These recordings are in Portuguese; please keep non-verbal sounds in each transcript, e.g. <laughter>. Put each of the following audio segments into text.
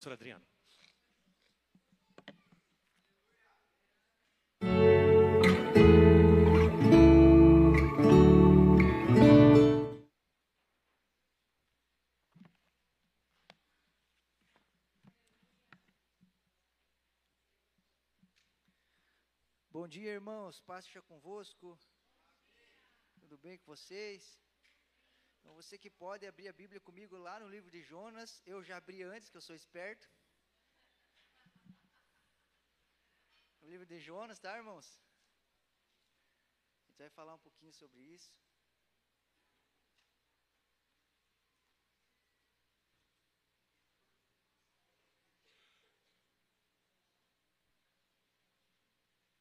Pastor Adriano. Bom dia, irmãos. Paz seja convosco. Tudo bem com vocês? Então, você que pode abrir a Bíblia comigo lá no livro de Jonas. Eu já abri antes, que eu sou esperto. No livro de Jonas, tá, irmãos? A gente vai falar um pouquinho sobre isso.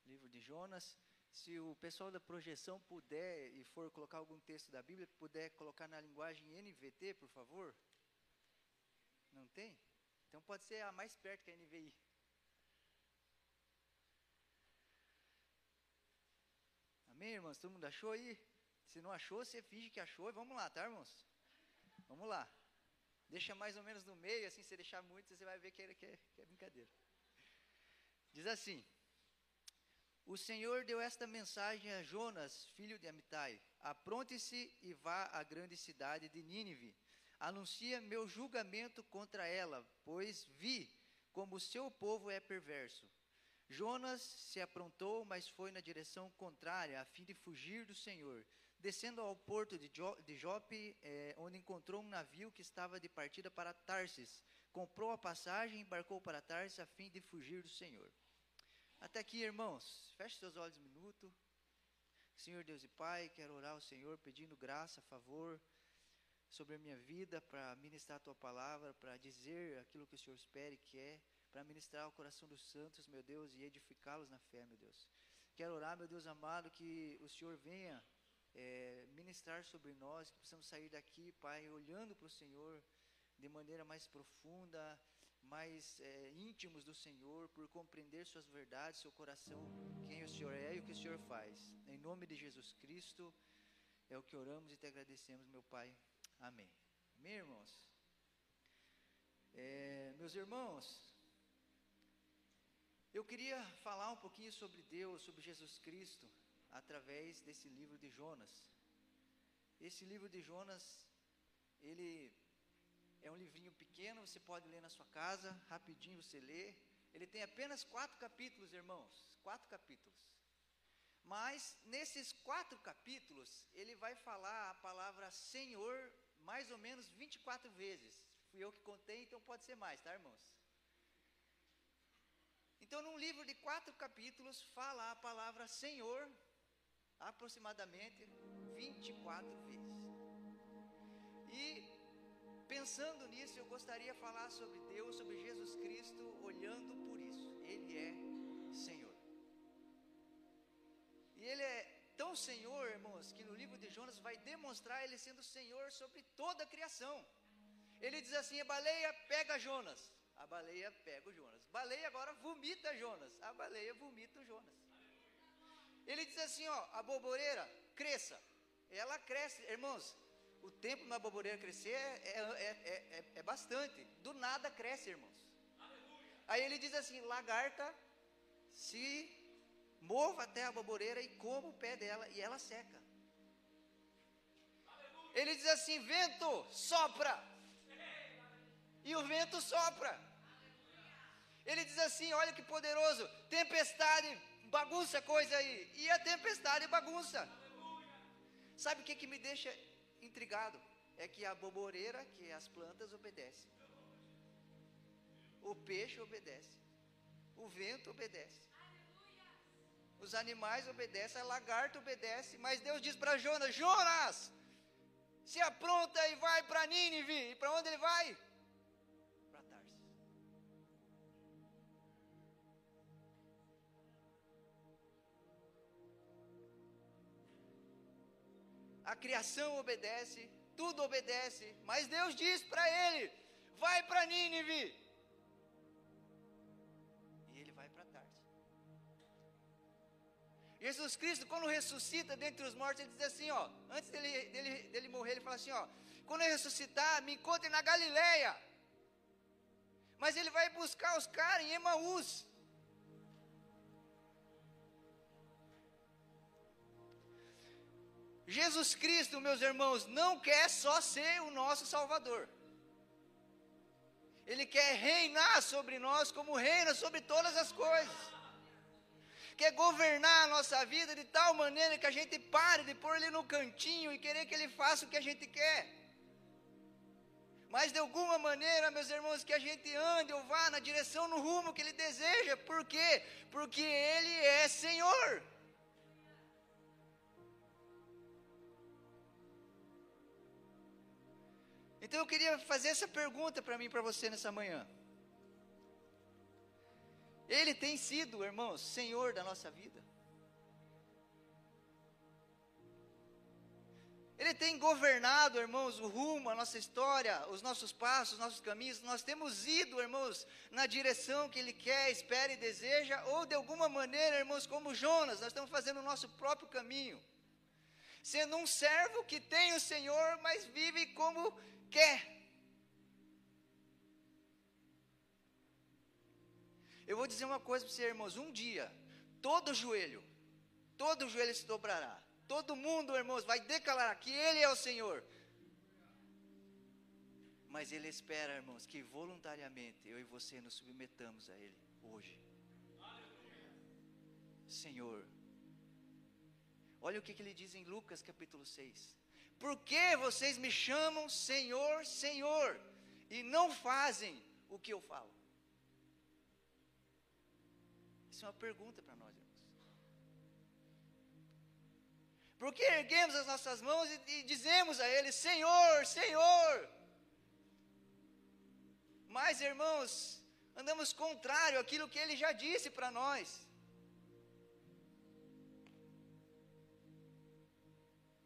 Livro de Jonas. Se o pessoal da projeção puder e for colocar algum texto da Bíblia, puder colocar na linguagem NVT, por favor. Não tem? Então pode ser a mais perto que a NVI. Amém, irmãos? Todo mundo achou aí? Se não achou, você finge que achou e vamos lá, tá, irmãos? Vamos lá. Deixa mais ou menos no meio, assim, se deixar muito, você vai ver que é, que é, que é brincadeira. Diz assim: o Senhor deu esta mensagem a Jonas, filho de Amitai: Apronte-se e vá à grande cidade de Nínive. Anuncia meu julgamento contra ela, pois vi como o seu povo é perverso. Jonas se aprontou, mas foi na direção contrária, a fim de fugir do Senhor. Descendo ao porto de, jo de Jope, eh, onde encontrou um navio que estava de partida para Tarsis, comprou a passagem e embarcou para Tarsis a fim de fugir do Senhor. Até aqui, irmãos, feche seus olhos um minuto. Senhor Deus e Pai, quero orar ao Senhor pedindo graça, favor sobre a minha vida para ministrar a tua palavra, para dizer aquilo que o Senhor espera e quer, para ministrar o coração dos santos, meu Deus, e edificá-los na fé, meu Deus. Quero orar, meu Deus amado, que o Senhor venha é, ministrar sobre nós, que possamos sair daqui, Pai, olhando para o Senhor de maneira mais profunda, mais é, íntimos do Senhor, por compreender suas verdades, seu coração, quem o Senhor é e o que o Senhor faz. Em nome de Jesus Cristo, é o que oramos e te agradecemos, meu Pai. Amém. Amém, irmãos? É, meus irmãos, eu queria falar um pouquinho sobre Deus, sobre Jesus Cristo, através desse livro de Jonas. Esse livro de Jonas, ele é um livrinho pequeno, você pode ler na sua casa, rapidinho você lê. Ele tem apenas quatro capítulos, irmãos, quatro capítulos. Mas nesses quatro capítulos, ele vai falar a palavra Senhor mais ou menos 24 vezes. Fui eu que contei, então pode ser mais, tá, irmãos? Então, num livro de quatro capítulos, fala a palavra Senhor aproximadamente 24 vezes. E pensando nisso, eu gostaria de falar sobre Deus, sobre Jesus Cristo, olhando por isso. Ele é Senhor. E Ele é tão Senhor, irmãos, que no livro de Jonas vai demonstrar Ele sendo Senhor sobre toda a criação. Ele diz assim: a baleia pega Jonas, a baleia pega o Jonas. Baleia agora vomita Jonas, a baleia vomita o Jonas. Ele diz assim: ó, a boboreira cresça, ela cresce, irmãos. O tempo na boboreira crescer é, é, é, é, bastante. Do nada cresce, irmãos. Aí ele diz assim: lagarta se mova até a boboreira e coma o pé dela e ela seca. Ele diz assim: vento sopra. E o vento sopra. Ele diz assim: olha que poderoso, tempestade bagunça coisa aí. E a tempestade bagunça. Sabe o que, que me deixa intrigado? É que a boboreira, que as plantas, obedece. O peixe obedece. O vento obedece. Os animais obedecem, a lagarta obedece, mas Deus diz para Jonas: Jonas, se apronta e vai para Nínive. E para onde ele vai? A criação obedece, tudo obedece, mas Deus diz para ele: vai para Nínive. E ele vai para Tarsis. Jesus Cristo, quando ressuscita dentre os mortos, ele diz assim: ó, antes dele, dele, dele morrer, ele fala assim: ó, quando eu ressuscitar, me encontre na Galileia. Mas ele vai buscar os caras em Emaús. Jesus Cristo, meus irmãos, não quer só ser o nosso Salvador. Ele quer reinar sobre nós como reina sobre todas as coisas. Quer governar a nossa vida de tal maneira que a gente pare de pôr ele no cantinho e querer que ele faça o que a gente quer. Mas de alguma maneira, meus irmãos, que a gente ande ou vá na direção, no rumo que ele deseja. Por quê? Porque ele é Senhor. Então eu queria fazer essa pergunta para mim para você nessa manhã. Ele tem sido, irmãos, Senhor da nossa vida. Ele tem governado, irmãos, o rumo, a nossa história, os nossos passos, os nossos caminhos. Nós temos ido, irmãos, na direção que Ele quer, espera e deseja, ou de alguma maneira, irmãos, como Jonas, nós estamos fazendo o nosso próprio caminho. Sendo um servo que tem o Senhor, mas vive como quer. Eu vou dizer uma coisa para você, irmãos: um dia, todo joelho, todo joelho se dobrará. Todo mundo, irmãos, vai declarar que Ele é o Senhor. Mas Ele espera, irmãos, que voluntariamente eu e você nos submetamos a Ele hoje. Senhor. Olha o que, que ele diz em Lucas capítulo 6. Por que vocês me chamam Senhor, Senhor, e não fazem o que eu falo? Isso é uma pergunta para nós, irmãos. Por que erguemos as nossas mãos e, e dizemos a Ele: Senhor, Senhor? Mas, irmãos, andamos contrário àquilo que Ele já disse para nós.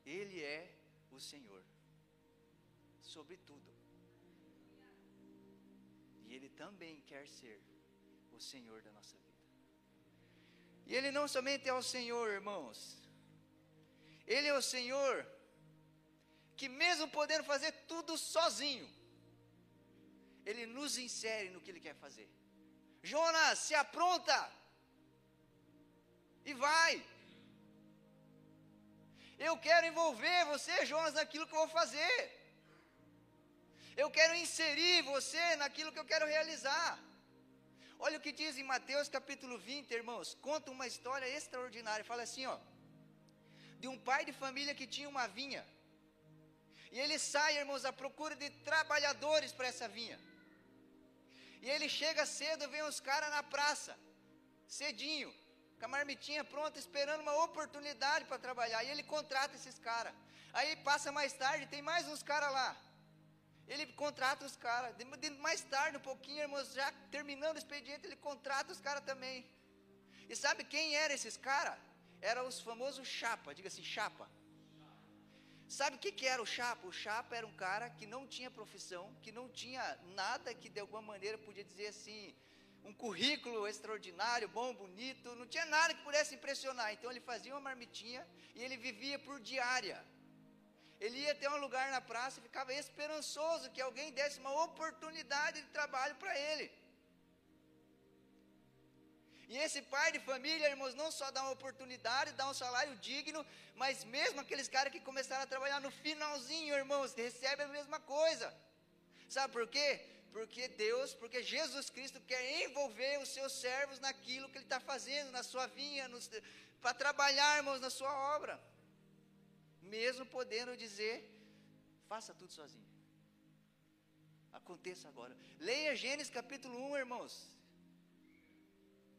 Ele é Senhor sobre tudo. E Ele também quer ser o Senhor da nossa vida. E Ele não somente é o Senhor, irmãos, Ele é o Senhor que, mesmo podendo fazer tudo sozinho, Ele nos insere no que Ele quer fazer. Jonas, se apronta e vai. Eu quero envolver você, Jonas, naquilo que eu vou fazer. Eu quero inserir você naquilo que eu quero realizar. Olha o que diz em Mateus capítulo 20, irmãos. Conta uma história extraordinária. Fala assim, ó. De um pai de família que tinha uma vinha. E ele sai, irmãos, à procura de trabalhadores para essa vinha. E ele chega cedo, vem os caras na praça, cedinho com a marmitinha pronta, esperando uma oportunidade para trabalhar. E ele contrata esses caras. Aí passa mais tarde, tem mais uns caras lá. Ele contrata os caras. Mais tarde, um pouquinho, irmãos, já terminando o expediente, ele contrata os caras também. E sabe quem eram esses caras? Eram os famosos chapa, diga assim, chapa. Sabe o que, que era o chapa? O chapa era um cara que não tinha profissão, que não tinha nada que de alguma maneira podia dizer assim, um currículo extraordinário, bom, bonito, não tinha nada que pudesse impressionar. Então ele fazia uma marmitinha e ele vivia por diária. Ele ia até um lugar na praça e ficava esperançoso que alguém desse uma oportunidade de trabalho para ele. E esse pai de família, irmãos, não só dá uma oportunidade, dá um salário digno, mas mesmo aqueles caras que começaram a trabalhar no finalzinho, irmãos, recebem a mesma coisa. Sabe por quê? Porque Deus, porque Jesus Cristo quer envolver os seus servos naquilo que Ele está fazendo, na sua vinha, para trabalharmos na sua obra. Mesmo podendo dizer, faça tudo sozinho. Aconteça agora. Leia Gênesis capítulo 1, irmãos.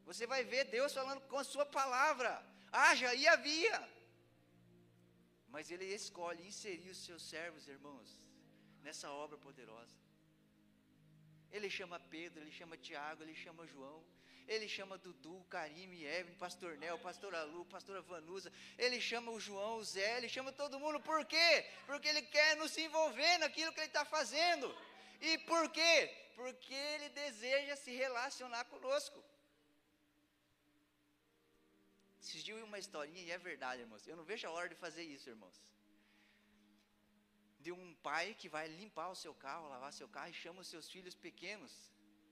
Você vai ver Deus falando com a sua palavra. Haja e havia. Mas Ele escolhe inserir os seus servos, irmãos, nessa obra poderosa. Ele chama Pedro, ele chama Tiago, ele chama João, ele chama Dudu, Karime, Evelyn, Pastor Nel, Pastora Lu, Pastora Vanusa, ele chama o João, o Zé, ele chama todo mundo, por quê? Porque ele quer nos envolver naquilo que ele está fazendo. E por quê? Porque ele deseja se relacionar conosco. Esses uma historinha, e é verdade, irmãos. Eu não vejo a hora de fazer isso, irmãos de um pai que vai limpar o seu carro, lavar seu carro e chama os seus filhos pequenos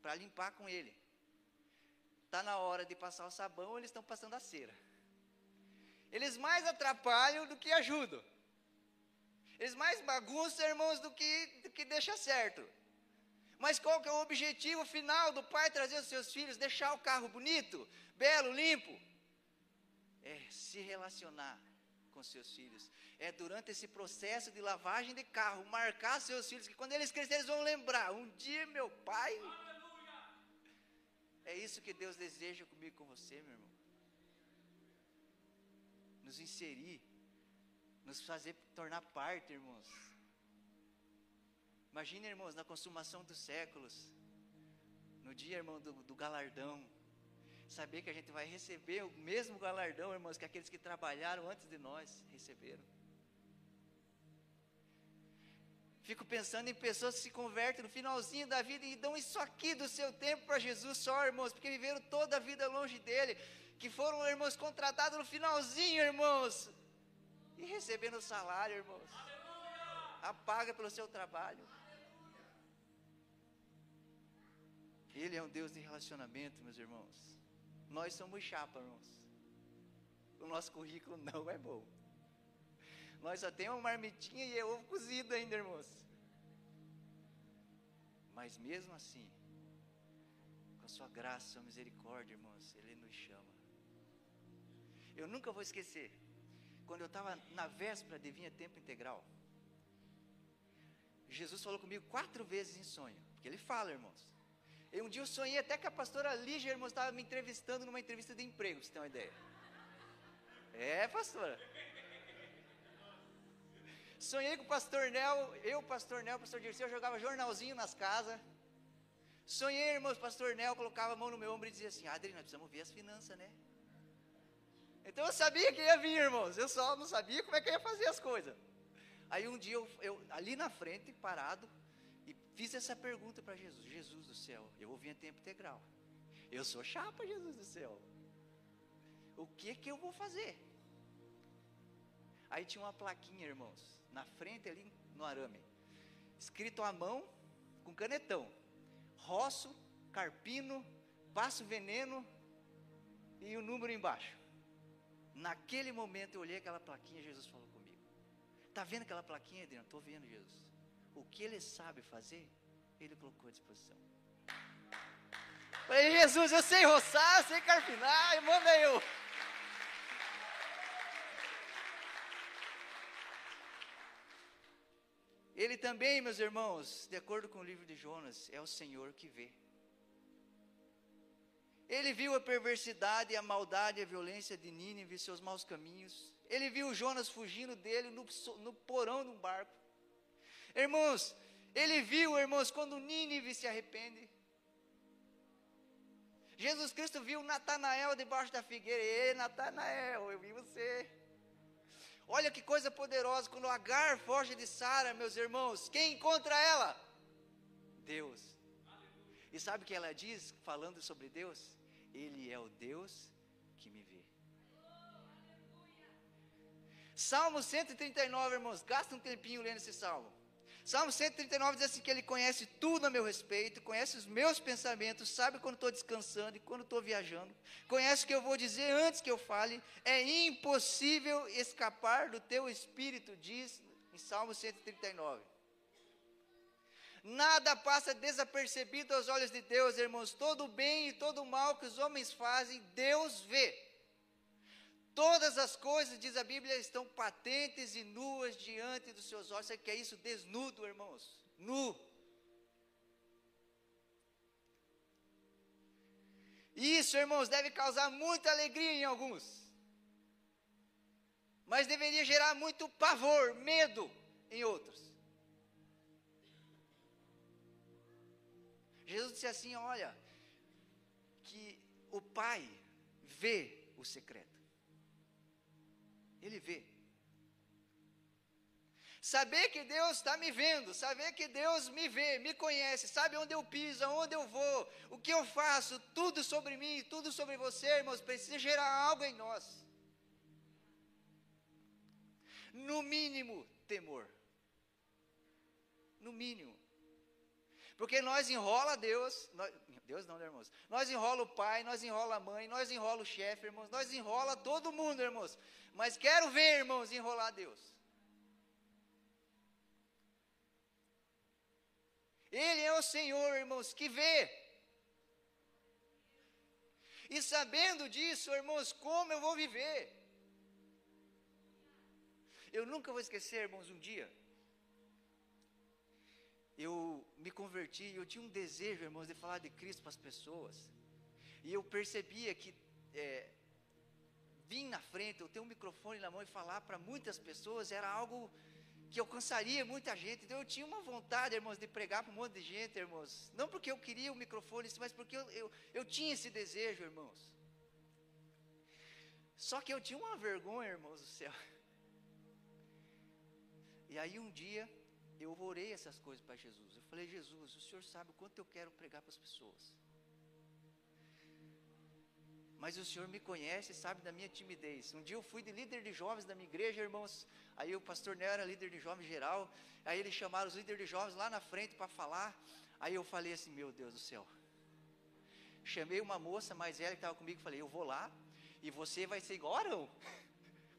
para limpar com ele. Está na hora de passar o sabão, eles estão passando a cera. Eles mais atrapalham do que ajudam. Eles mais bagunçam, irmãos, do que, do que deixa certo. Mas qual que é o objetivo final do pai trazer os seus filhos? Deixar o carro bonito, belo, limpo? É se relacionar com seus filhos. É durante esse processo de lavagem de carro, marcar seus filhos, que quando eles crescerem, eles vão lembrar: um dia meu pai. É isso que Deus deseja comigo com você, meu irmão. Nos inserir, nos fazer tornar parte, irmãos. Imagine, irmãos, na consumação dos séculos, no dia, irmão, do, do galardão, saber que a gente vai receber o mesmo galardão, irmãos, que aqueles que trabalharam antes de nós receberam. Fico pensando em pessoas que se convertem no finalzinho da vida e dão isso aqui do seu tempo para Jesus só, irmãos, porque viveram toda a vida longe dele, que foram, irmãos, contratados no finalzinho, irmãos, e recebendo o salário, irmãos. A paga pelo seu trabalho. Ele é um Deus de relacionamento, meus irmãos. Nós somos chapa, irmãos. O nosso currículo <laughs> não é bom. Nós só temos uma marmitinha e é ovo cozido ainda, irmãos. Mas mesmo assim, com a sua graça, sua misericórdia, irmãos, Ele nos chama. Eu nunca vou esquecer, quando eu estava na véspera de vinha tempo integral, Jesus falou comigo quatro vezes em sonho, porque Ele fala, irmãos. Eu, um dia eu sonhei até que a pastora Lígia, irmão, estava me entrevistando numa entrevista de emprego, você ter uma ideia. É, pastora. Sonhei com o pastor Nel, eu, pastor Nel, pastor Dirceu, jogava jornalzinho nas casas. Sonhei, irmãos, pastor Nel colocava a mão no meu ombro e dizia assim: Adri, nós precisamos ver as finanças, né? Então eu sabia que ia vir, irmãos, eu só não sabia como é que eu ia fazer as coisas. Aí um dia eu, eu ali na frente, parado, e fiz essa pergunta para Jesus: Jesus do céu, eu ouvi em tempo integral. Eu sou chapa, Jesus do céu. O que que eu vou fazer? Aí tinha uma plaquinha, irmãos, na frente ali no arame, escrito à mão com canetão: roço, carpino, passo veneno e o número embaixo. Naquele momento eu olhei aquela plaquinha, Jesus falou comigo. Tá vendo aquela plaquinha, Adriano? Estou vendo, Jesus. O que ele sabe fazer, ele colocou à disposição. Falei, Jesus, eu sei roçar, eu sei carpinar, manda eu. Ele também, meus irmãos, de acordo com o livro de Jonas, é o Senhor que vê. Ele viu a perversidade, a maldade, a violência de Nínive, seus maus caminhos. Ele viu Jonas fugindo dele no, no porão de um barco. Irmãos, ele viu, irmãos, quando Nínive se arrepende. Jesus Cristo viu Natanael debaixo da figueira. Ei, Natanael, eu vi você. Olha que coisa poderosa, quando Agar foge de Sara, meus irmãos, quem encontra ela? Deus. E sabe o que ela diz, falando sobre Deus? Ele é o Deus que me vê. Salmo 139, irmãos, gasta um tempinho lendo esse salmo. Salmo 139 diz assim que ele conhece tudo a meu respeito, conhece os meus pensamentos, sabe quando estou descansando e quando estou viajando, conhece o que eu vou dizer antes que eu fale. É impossível escapar do teu espírito, diz em Salmo 139. Nada passa desapercebido aos olhos de Deus, irmãos. Todo o bem e todo o mal que os homens fazem, Deus vê. Todas as coisas, diz a Bíblia, estão patentes e nuas diante dos seus olhos. Você quer isso desnudo, irmãos? Nu. Isso, irmãos, deve causar muita alegria em alguns. Mas deveria gerar muito pavor, medo em outros. Jesus disse assim: Olha, que o Pai vê o secreto. Ele vê. Saber que Deus está me vendo, saber que Deus me vê, me conhece, sabe onde eu piso, aonde eu vou, o que eu faço, tudo sobre mim, tudo sobre você, irmãos, precisa gerar algo em nós. No mínimo, temor. No mínimo. Porque nós enrola Deus, nós, Deus não, né, irmãos? Nós enrola o pai, nós enrola a mãe, nós enrola o chefe, irmãos, nós enrola todo mundo, irmãos. Mas quero ver, irmãos, enrolar Deus. Ele é o Senhor, irmãos, que vê. E sabendo disso, irmãos, como eu vou viver? Eu nunca vou esquecer, irmãos, um dia. Eu me converti eu tinha um desejo, irmãos, de falar de Cristo para as pessoas. E eu percebia que é, vir na frente, eu ter um microfone na mão e falar para muitas pessoas era algo que alcançaria muita gente. Então eu tinha uma vontade, irmãos, de pregar para um monte de gente, irmãos. Não porque eu queria o microfone, mas porque eu, eu, eu tinha esse desejo, irmãos. Só que eu tinha uma vergonha, irmãos do céu. E aí um dia eu orei essas coisas para Jesus. Eu falei, Jesus, o Senhor sabe o quanto eu quero pregar para as pessoas. Mas o Senhor me conhece e sabe da minha timidez. Um dia eu fui de líder de jovens da minha igreja, irmãos. Aí o pastor Neo era líder de jovens geral. Aí eles chamaram os líderes de jovens lá na frente para falar. Aí eu falei assim: Meu Deus do céu. Chamei uma moça mais velha que estava comigo e falei: Eu vou lá e você vai ser igual Arão. <laughs>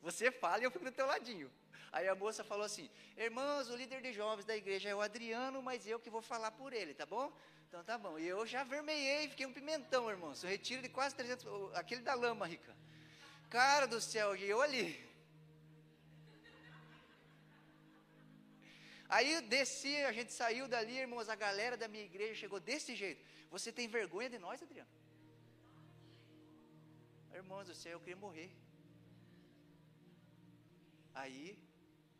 Você fala e eu fico do teu ladinho. Aí a moça falou assim: Irmãos, o líder de jovens da igreja é o Adriano, mas eu que vou falar por ele, tá bom? Então tá bom. E eu já vermelhei, fiquei um pimentão, irmãos. Eu retiro de quase 300, aquele da lama, Rica. Cara do céu, e eu ali. Aí desci, a gente saiu dali, irmãos, a galera da minha igreja chegou desse jeito. Você tem vergonha de nós, Adriano? Irmãos do céu, eu queria morrer. Aí,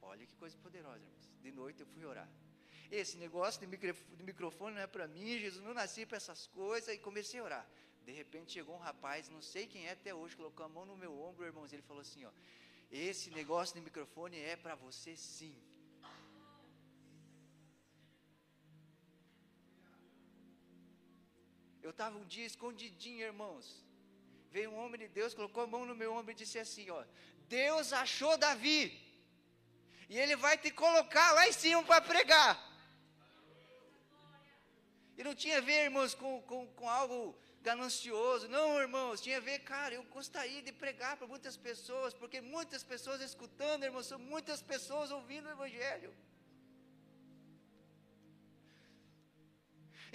olha que coisa poderosa, irmãos. De noite eu fui orar. Esse negócio de, microfone não é para mim, Jesus não nasci para essas coisas, e comecei a orar. De repente chegou um rapaz, não sei quem é até hoje, colocou a mão no meu ombro, irmãos, ele falou assim, ó, esse negócio de microfone é para você sim. Eu estava um dia escondidinho, irmãos. Veio um homem de Deus, colocou a mão no meu ombro e disse assim: ó, Deus achou Davi. E ele vai te colocar lá em cima para pregar. E não tinha a ver, irmãos, com, com, com algo ganancioso. Não, irmãos, tinha a ver, cara, eu gostaria de pregar para muitas pessoas, porque muitas pessoas escutando, irmãos, são muitas pessoas ouvindo o Evangelho.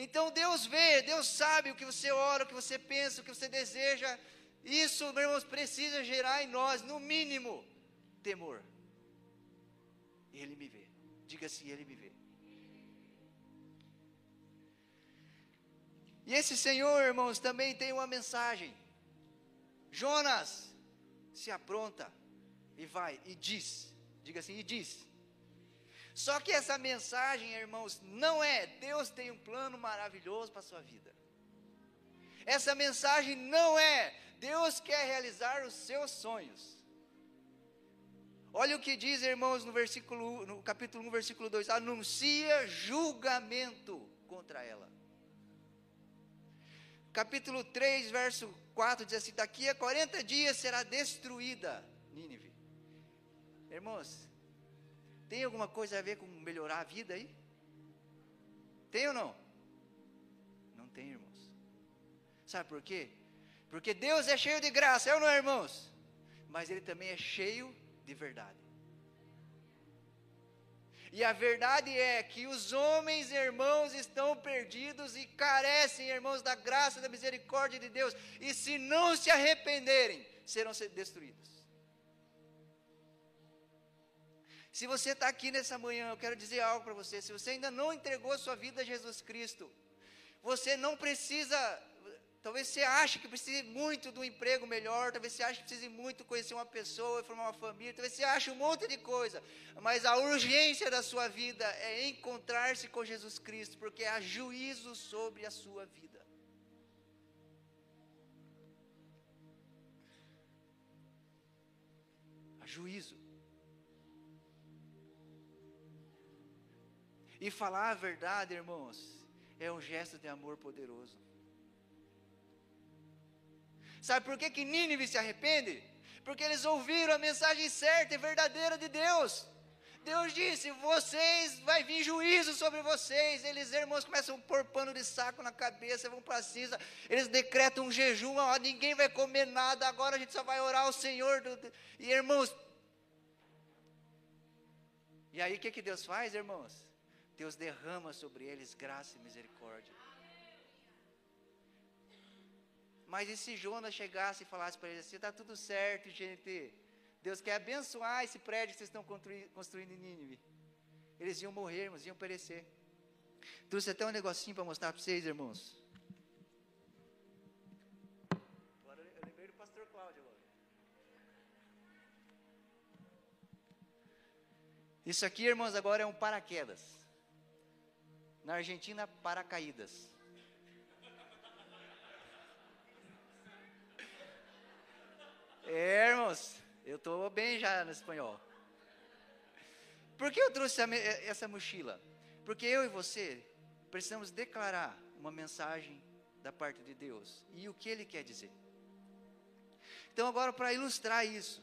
Então Deus vê, Deus sabe o que você ora, o que você pensa, o que você deseja. Isso, irmãos, precisa gerar em nós, no mínimo, temor. Ele me vê. Diga assim: Ele me vê. E esse Senhor, irmãos, também tem uma mensagem. Jonas se apronta e vai e diz. Diga assim: e diz. Só que essa mensagem, irmãos, não é Deus tem um plano maravilhoso para a sua vida. Essa mensagem não é Deus quer realizar os seus sonhos. Olha o que diz, irmãos, no versículo no capítulo 1, versículo 2, anuncia julgamento contra ela. Capítulo 3, verso 4 diz assim: daqui a 40 dias será destruída Nínive. Irmãos, tem alguma coisa a ver com melhorar a vida aí? Tem ou não? Não tem, irmãos. Sabe por quê? Porque Deus é cheio de graça, é ou não é, irmãos? Mas Ele também é cheio de verdade. E a verdade é que os homens, irmãos, estão perdidos e carecem, irmãos, da graça e da misericórdia de Deus. E se não se arrependerem, serão destruídos. Se você está aqui nessa manhã, eu quero dizer algo para você. Se você ainda não entregou sua vida a Jesus Cristo, você não precisa. Talvez você ache que precise muito de um emprego melhor, talvez você ache que precise muito conhecer uma pessoa, formar uma família, talvez você ache um monte de coisa, mas a urgência da sua vida é encontrar-se com Jesus Cristo, porque há juízo sobre a sua vida. Há juízo. E falar a verdade, irmãos, é um gesto de amor poderoso. Sabe por que, que Nínive se arrepende? Porque eles ouviram a mensagem certa e verdadeira de Deus. Deus disse: vocês, vai vir juízo sobre vocês. Eles, irmãos, começam a pôr pano de saco na cabeça, vão para cinza. Eles decretam um jejum: ó, ninguém vai comer nada, agora a gente só vai orar ao Senhor. E, irmãos, e aí o que, que Deus faz, irmãos? Deus derrama sobre eles graça e misericórdia. Mas e se Jonas chegasse e falasse para eles assim: está tudo certo, gente. Deus quer abençoar esse prédio que vocês estão construindo em Nínive. Eles iam morrer, irmãos, iam perecer. Trouxe até um negocinho para mostrar para vocês, irmãos. Agora eu lembrei do pastor Cláudio agora. Isso aqui, irmãos, agora é um paraquedas. Na Argentina, paracaídas. É, irmãos, eu estou bem já no espanhol. Por que eu trouxe essa mochila? Porque eu e você precisamos declarar uma mensagem da parte de Deus e o que Ele quer dizer. Então, agora, para ilustrar isso,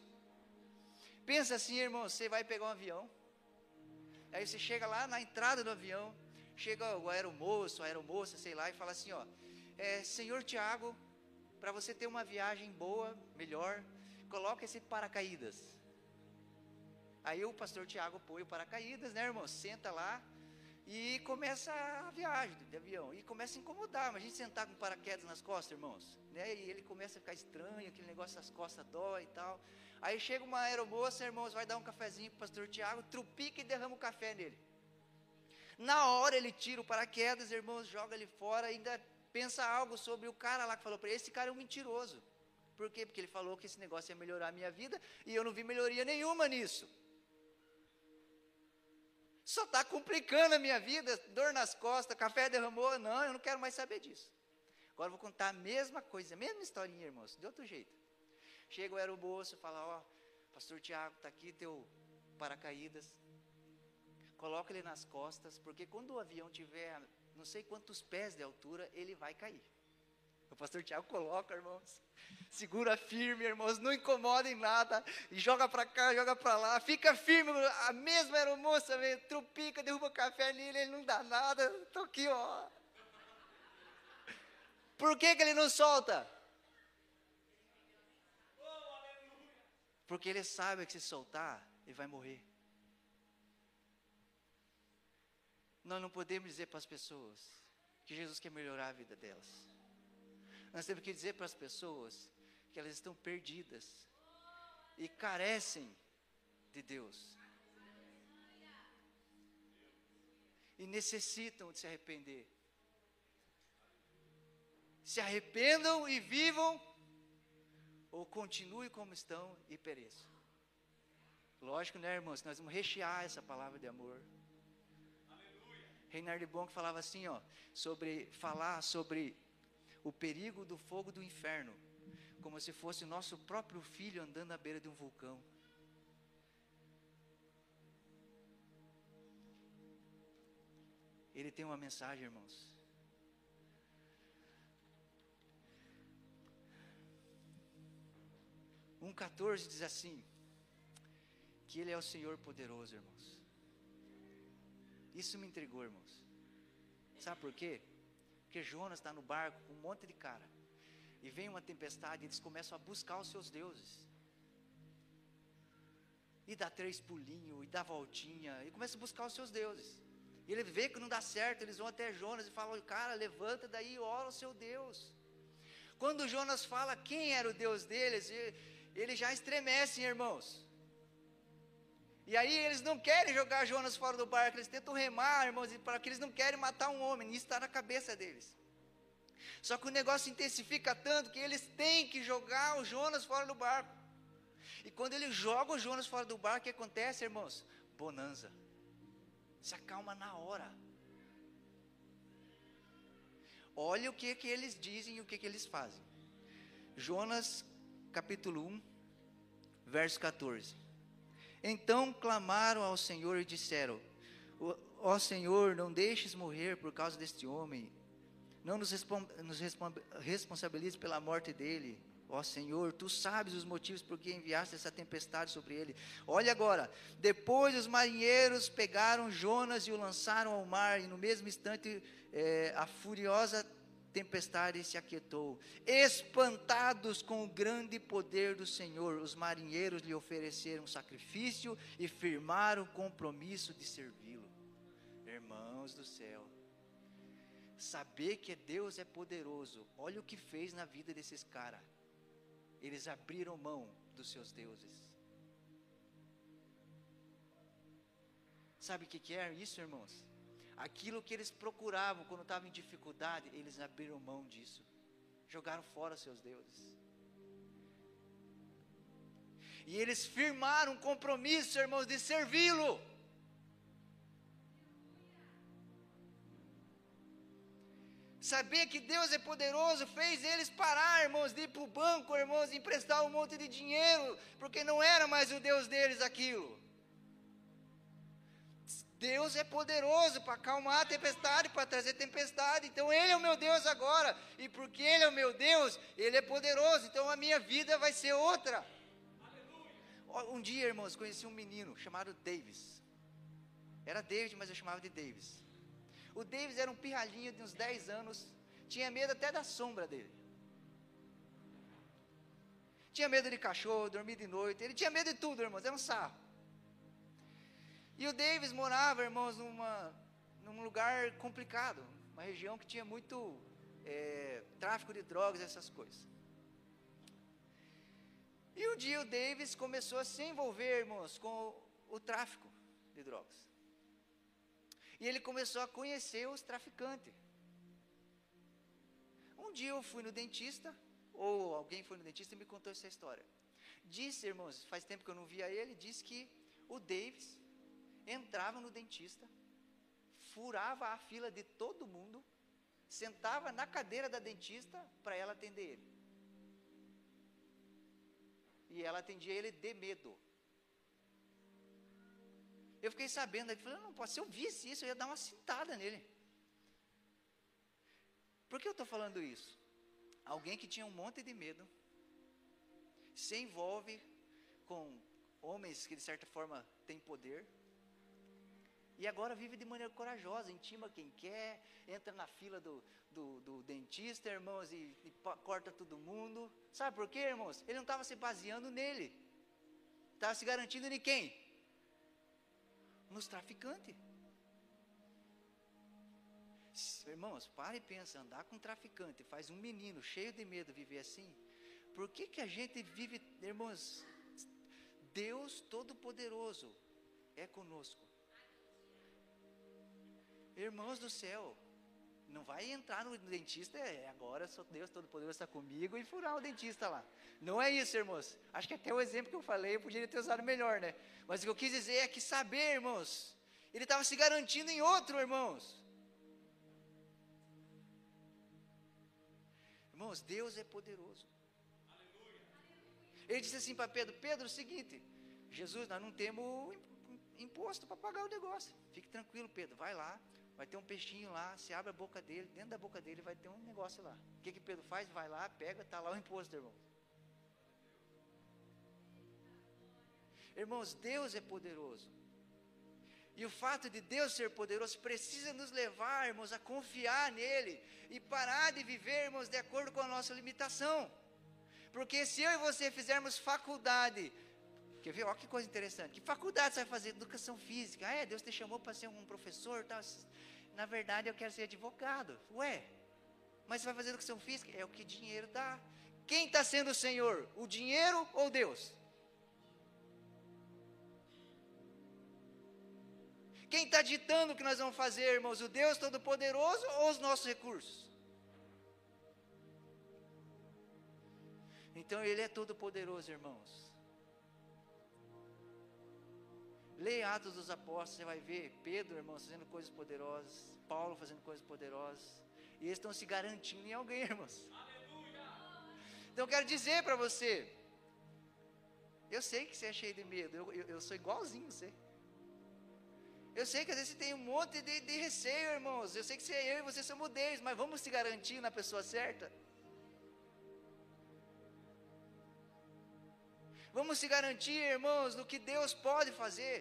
pensa assim, irmão: você vai pegar um avião, aí você chega lá na entrada do avião, chega o aeromoço, a aeromoça, sei lá, e fala assim: ó, é, Senhor Tiago, para você ter uma viagem boa, melhor, coloca esse paracaídas. Aí o pastor Tiago põe o paracaídas, né, irmão? Senta lá e começa a viagem de avião. E começa a incomodar. Mas a gente sentar com paraquedas nas costas, irmãos. Né? E ele começa a ficar estranho, aquele negócio das costas dói e tal. Aí chega uma aeromoça, irmãos, vai dar um cafezinho para o pastor Tiago, trupica e derrama o café nele. Na hora ele tira o paraquedas, irmãos, joga ele fora, ainda pensa algo sobre o cara lá que falou para ele: esse cara é um mentiroso. Por quê? Porque ele falou que esse negócio ia melhorar a minha vida e eu não vi melhoria nenhuma nisso. Só está complicando a minha vida, dor nas costas, café derramou. Não, eu não quero mais saber disso. Agora eu vou contar a mesma coisa, a mesma historinha, irmãos, de outro jeito. Chega o aeromoço, fala, ó, pastor Tiago, está aqui teu paracaídas. Coloca ele nas costas, porque quando o avião tiver não sei quantos pés de altura, ele vai cair. O pastor Tiago coloca, irmãos. Segura firme, irmãos, não incomoda em nada. E joga para cá, joga para lá. Fica firme. A mesma aeromoça vem, trupica, derruba café nele, ele não dá nada. Estou aqui, ó. Por que, que ele não solta? Porque ele sabe que se soltar, ele vai morrer. Nós não podemos dizer para as pessoas que Jesus quer melhorar a vida delas. Nós temos que dizer para as pessoas que elas estão perdidas e carecem de Deus. E necessitam de se arrepender. Se arrependam e vivam, ou continuem como estão e pereçam. Lógico, né, irmãos? Nós vamos rechear essa palavra de amor. Reinhard Bonk falava assim, ó, sobre falar sobre o perigo do fogo do inferno, como se fosse o nosso próprio filho andando à beira de um vulcão. Ele tem uma mensagem, irmãos. Um 14 diz assim: que Ele é o Senhor poderoso, irmãos. Isso me intrigou, irmãos. Sabe por quê? Porque Jonas está no barco com um monte de cara. E vem uma tempestade e eles começam a buscar os seus deuses. E dá três pulinhos, e dá voltinha, e começa a buscar os seus deuses. E ele vê que não dá certo, eles vão até Jonas e falam: Cara, levanta daí ora o seu Deus. Quando Jonas fala quem era o Deus deles, ele já estremece, irmãos. E aí eles não querem jogar Jonas fora do barco, eles tentam remar, irmãos, porque eles não querem matar um homem, isso está na cabeça deles. Só que o negócio intensifica tanto que eles têm que jogar o Jonas fora do barco. E quando ele joga o Jonas fora do barco, o que acontece, irmãos? Bonança. Se acalma na hora. Olha o que, que eles dizem e o que, que eles fazem. Jonas, capítulo 1, verso 14. Então clamaram ao Senhor e disseram: Ó Senhor, não deixes morrer por causa deste homem Não nos, nos responsabilize pela morte dele. Ó Senhor, tu sabes os motivos por que enviaste essa tempestade sobre ele. Olha agora, depois os marinheiros pegaram Jonas e o lançaram ao mar, e no mesmo instante é, a furiosa tempestade se aquietou. Espantados com o grande poder do Senhor, os marinheiros lhe ofereceram sacrifício e firmaram o compromisso de servi-lo. Irmãos do céu, saber que Deus é poderoso, olha o que fez na vida desses caras. Eles abriram mão dos seus deuses. Sabe o que, que é isso, irmãos? Aquilo que eles procuravam quando estavam em dificuldade, eles abriram mão disso. Jogaram fora seus deuses. E eles firmaram um compromisso, irmãos, de servi-lo. Saber que Deus é poderoso fez eles parar, irmãos, de ir para o banco, irmãos, emprestar um monte de dinheiro, porque não era mais o Deus deles aquilo. Deus é poderoso para acalmar a tempestade, para trazer tempestade. Então Ele é o meu Deus agora. E porque Ele é o meu Deus, Ele é poderoso. Então a minha vida vai ser outra. Aleluia. Um dia, irmãos, conheci um menino chamado Davis. Era David, mas eu chamava de Davis. O Davis era um pirralhinho de uns 10 anos. Tinha medo até da sombra dele. Tinha medo de cachorro, dormir de noite. Ele tinha medo de tudo, irmãos. Era um sarro. E o Davis morava, irmãos, numa, num lugar complicado, uma região que tinha muito é, tráfico de drogas, essas coisas. E um dia o Davis começou a se envolver, irmãos, com o, o tráfico de drogas. E ele começou a conhecer os traficantes. Um dia eu fui no dentista, ou alguém foi no dentista e me contou essa história. Disse, irmãos, faz tempo que eu não via ele, disse que o Davis entrava no dentista, furava a fila de todo mundo, sentava na cadeira da dentista para ela atender ele. E ela atendia ele de medo. Eu fiquei sabendo, ele falou, não pode, se eu visse isso, eu ia dar uma cintada nele. Por que eu estou falando isso? Alguém que tinha um monte de medo, se envolve com homens que de certa forma têm poder, e agora vive de maneira corajosa, intima quem quer, entra na fila do, do, do dentista, irmãos, e, e, corta todo mundo. Sabe por quê, irmãos? Ele não estava se baseando nele. Estava se garantindo em quem? Nos traficantes. Irmãos, pare e pensa, andar com um traficante, faz um menino cheio de medo viver assim. Por que, que a gente vive, irmãos, Deus Todo-Poderoso é conosco. Irmãos do céu, não vai entrar no dentista, é, agora sou Deus Todo-Poderoso está comigo e furar o dentista lá. Não é isso, irmãos. Acho que até o exemplo que eu falei eu poderia ter usado melhor, né? Mas o que eu quis dizer é que saber, irmãos, ele estava se garantindo em outro, irmãos. Irmãos, Deus é poderoso. Ele disse assim para Pedro: Pedro, é o seguinte, Jesus, nós não temos imposto para pagar o negócio. Fique tranquilo, Pedro, vai lá, Vai ter um peixinho lá, se abre a boca dele, dentro da boca dele vai ter um negócio lá. O que, que Pedro faz? Vai lá, pega, está lá o imposto, irmão. Irmãos, Deus é poderoso. E o fato de Deus ser poderoso precisa nos levar, irmãos, a confiar nele e parar de viver, irmãos, de acordo com a nossa limitação. Porque se eu e você fizermos faculdade, quer ver? Olha que coisa interessante. Que faculdade você vai fazer? Educação física. Ah, é, Deus te chamou para ser um professor, tal na verdade eu quero ser advogado. Ué, mas você vai fazer educação física? É o que dinheiro dá. Quem está sendo o Senhor? O dinheiro ou Deus? Quem está ditando o que nós vamos fazer, irmãos? O Deus Todo-Poderoso ou os nossos recursos? Então Ele é todo-poderoso, irmãos. Leia Atos dos Apóstolos, você vai ver Pedro, irmão, fazendo coisas poderosas, Paulo fazendo coisas poderosas. E eles estão se garantindo em alguém, irmãos. Aleluia. Então eu quero dizer para você, eu sei que você é cheio de medo, eu, eu, eu sou igualzinho você. Eu sei que às vezes você tem um monte de, de receio, irmãos. Eu sei que você, eu e você somos deles, mas vamos se garantir na pessoa certa. Vamos se garantir, irmãos, no que Deus pode fazer.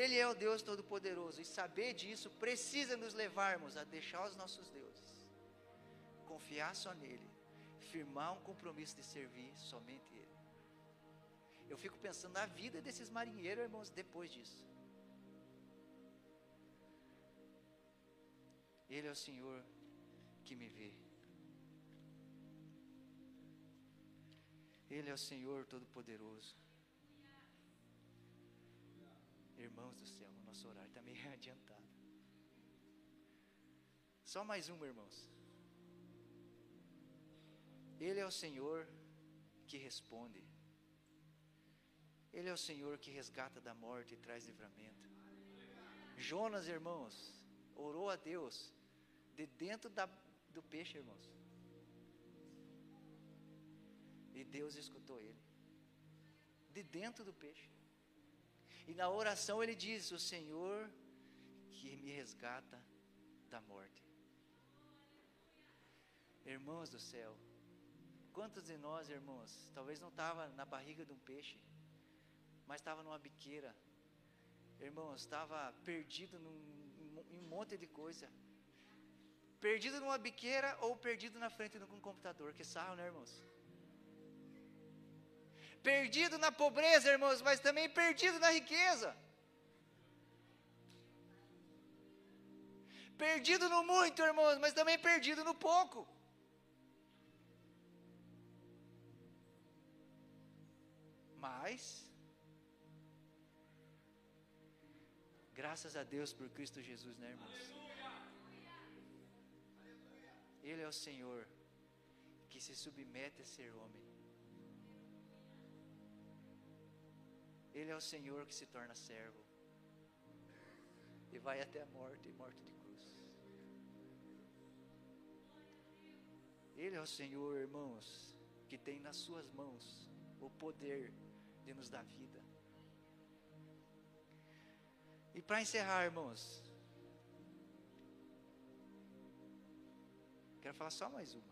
Ele é o Deus Todo-Poderoso e saber disso precisa nos levarmos a deixar os nossos deuses, confiar só nele, firmar um compromisso de servir somente Ele. Eu fico pensando na vida desses marinheiros, irmãos, depois disso. Ele é o Senhor que me vê. Ele é o Senhor Todo-Poderoso. Irmãos do céu, o nosso horário está meio <laughs> adiantado. Só mais uma, irmãos. Ele é o Senhor que responde. Ele é o Senhor que resgata da morte e traz livramento. Jonas, irmãos, orou a Deus de dentro da, do peixe, irmãos. E Deus escutou ele. De dentro do peixe. E na oração ele diz: O Senhor que me resgata da morte. Irmãos do céu, quantos de nós, irmãos, talvez não estava na barriga de um peixe, mas estava numa biqueira, irmãos, estava perdido num, em um monte de coisa, perdido numa biqueira ou perdido na frente de um computador, que sarro, né, irmãos? Perdido na pobreza, irmãos, mas também perdido na riqueza. Perdido no muito, irmãos, mas também perdido no pouco. Mas, graças a Deus por Cristo Jesus, né, irmãos? Ele é o Senhor que se submete a ser homem. Ele é o Senhor que se torna servo e vai até a morte e morte de cruz. Ele é o Senhor, irmãos, que tem nas suas mãos o poder de nos dar vida. E para encerrar, irmãos, quero falar só mais uma.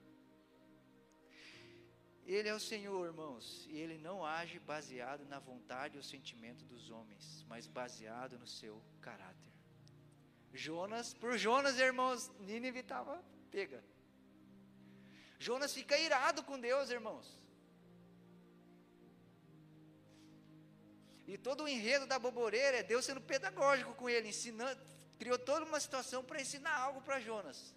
Ele é o Senhor, irmãos, e ele não age baseado na vontade ou sentimento dos homens, mas baseado no seu caráter. Jonas, por Jonas, irmãos, Nínive estava pega. Jonas fica irado com Deus, irmãos. E todo o enredo da boboreira é Deus sendo pedagógico com ele, ensinando, criou toda uma situação para ensinar algo para Jonas.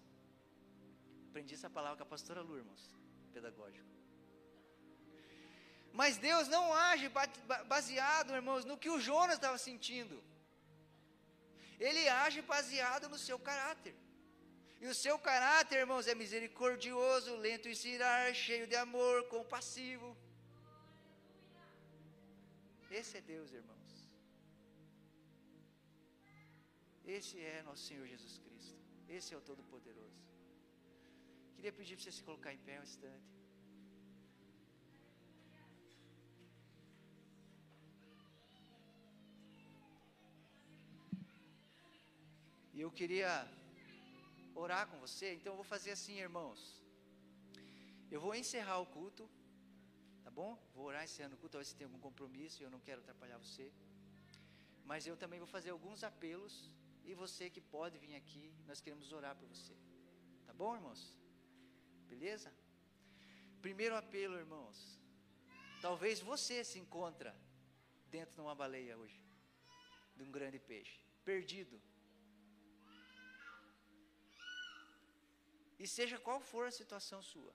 Aprendi essa palavra com a pastora Lu, irmãos, pedagógico. Mas Deus não age baseado, irmãos, no que o Jonas estava sentindo. Ele age baseado no seu caráter. E o seu caráter, irmãos, é misericordioso, lento em se irar, cheio de amor, compassivo. Esse é Deus, irmãos. Esse é nosso Senhor Jesus Cristo. Esse é o Todo-Poderoso. Queria pedir para você se colocar em pé um instante. Eu queria orar com você, então eu vou fazer assim, irmãos. Eu vou encerrar o culto, tá bom? Vou orar encerrando o culto, talvez você tenha algum compromisso, eu não quero atrapalhar você. Mas eu também vou fazer alguns apelos, e você que pode vir aqui, nós queremos orar por você. Tá bom, irmãos? Beleza? Primeiro apelo, irmãos. Talvez você se encontra dentro de uma baleia hoje, de um grande peixe, perdido E seja qual for a situação sua.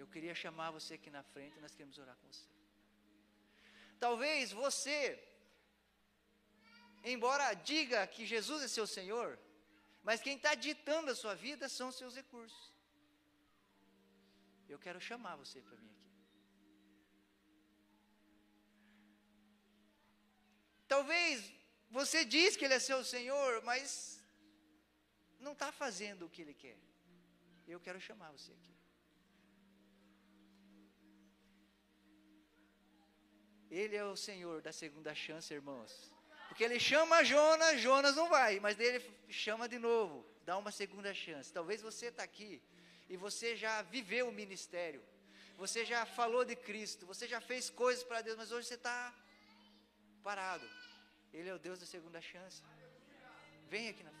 Eu queria chamar você aqui na frente nós queremos orar com você. Talvez você, embora diga que Jesus é seu Senhor, mas quem está ditando a sua vida são os seus recursos. Eu quero chamar você para vir aqui. Talvez você diz que Ele é seu Senhor, mas não está fazendo o que ele quer. Eu quero chamar você aqui. Ele é o Senhor da segunda chance, irmãos. Porque ele chama Jonas, Jonas não vai, mas ele chama de novo, dá uma segunda chance. Talvez você está aqui e você já viveu o ministério, você já falou de Cristo, você já fez coisas para Deus, mas hoje você está parado. Ele é o Deus da segunda chance. Vem aqui na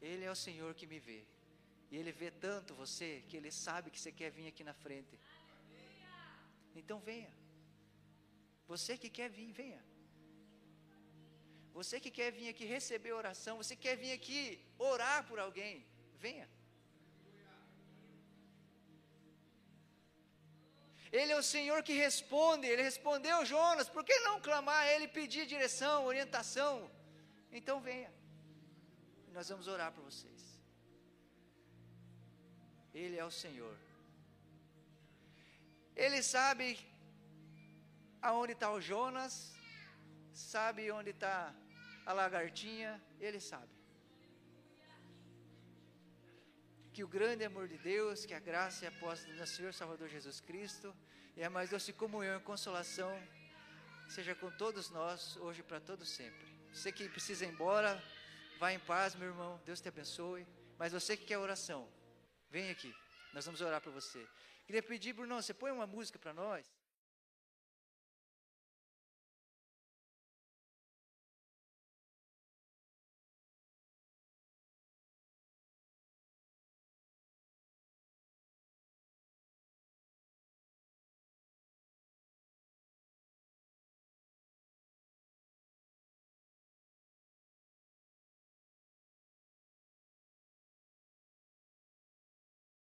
Ele é o Senhor que me vê. E Ele vê tanto você que Ele sabe que você quer vir aqui na frente. Então venha. Você que quer vir, venha. Você que quer vir aqui receber oração, você quer vir aqui orar por alguém, venha. Ele é o Senhor que responde, ele respondeu Jonas, por que não clamar a ele pedir direção, orientação? Então venha. Nós vamos orar por vocês. Ele é o Senhor. Ele sabe aonde está o Jonas, sabe onde está a lagartinha, ele sabe. Que o grande amor de Deus, que a graça e a posse do nosso Senhor Salvador Jesus Cristo e a mais doce comunhão e consolação seja com todos nós, hoje para todos sempre. Você que precisa ir embora, vá em paz, meu irmão, Deus te abençoe. Mas você que quer oração, vem aqui, nós vamos orar para você. Queria pedir, Bruno, você põe uma música para nós.